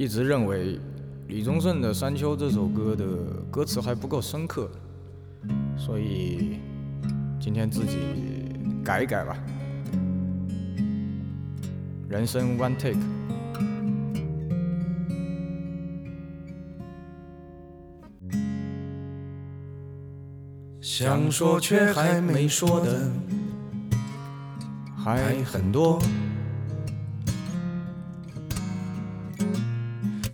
一直认为李宗盛的《山丘》这首歌的歌词还不够深刻，所以今天自己改一改吧。人生 one take。想说却还没说的还很多，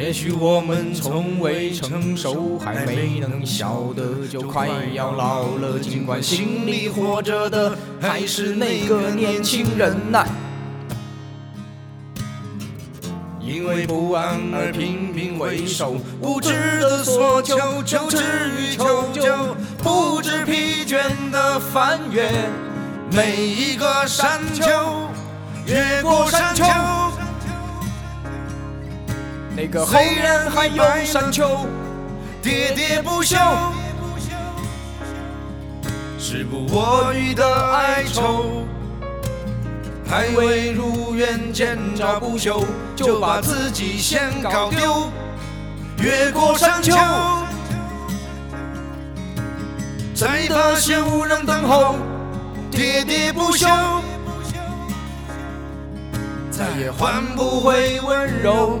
也许我们从未成熟，还没能晓得，就快要老了。尽管心里活着的还是那个年轻人呐，因为不安而频频回首，无知的所求求之于求救，不知疲倦的翻越每一个山丘，越过山丘。那个虽然还有山丘，喋喋不休，时不我予的哀愁，还未如愿见着不朽，就把自己先搞丢。越过山丘，在发现无人等候，喋喋不休，再也换不回温柔。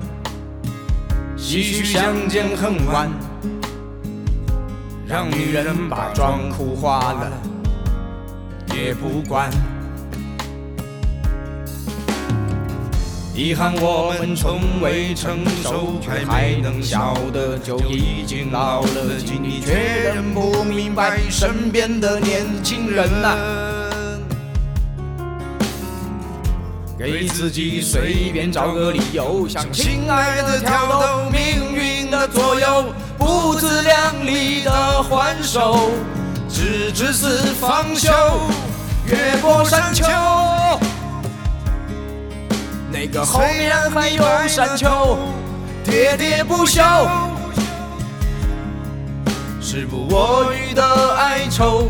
唏嘘相见恨晚，让女人把妆哭花了也不管。遗憾我们从未成熟，却还能晓得就已经老了。尽力却仍不明白身边的年轻人啊。给自己随便找个理由，向心爱的跳动，命运的左右，不自量力的还手，直至死方休。越过山丘，那个后面还有山丘，喋喋不休，时不我予的哀愁。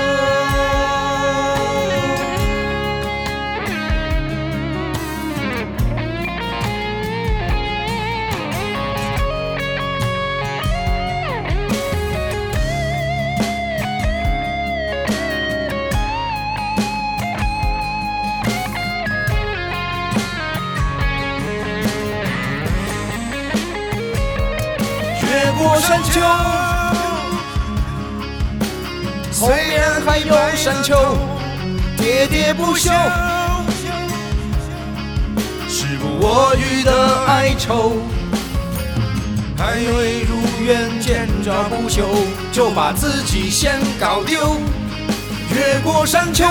过山丘，后面还有山丘，喋喋不休，时不我予的哀愁，还未如愿见着不朽，就把自己先搞丢。越过山丘，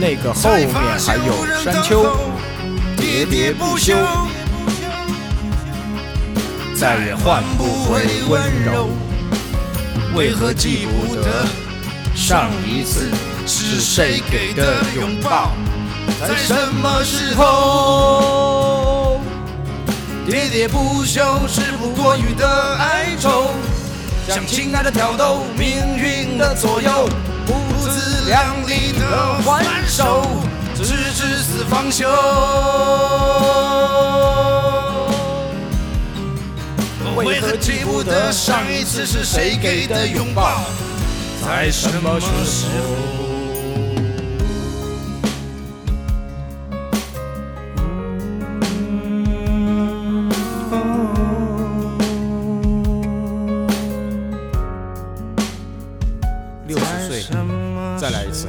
那个后面还有山丘，喋喋不休，再也换不回温柔。为何记不得上一次是谁给的拥抱？在什么时候？喋喋不休是不过于的哀愁，向亲爱的挑逗命运的左右，不自量力的还手，直至死方休。为何记不得上一次是谁给的拥抱？在什么时候？六十岁，再来一次。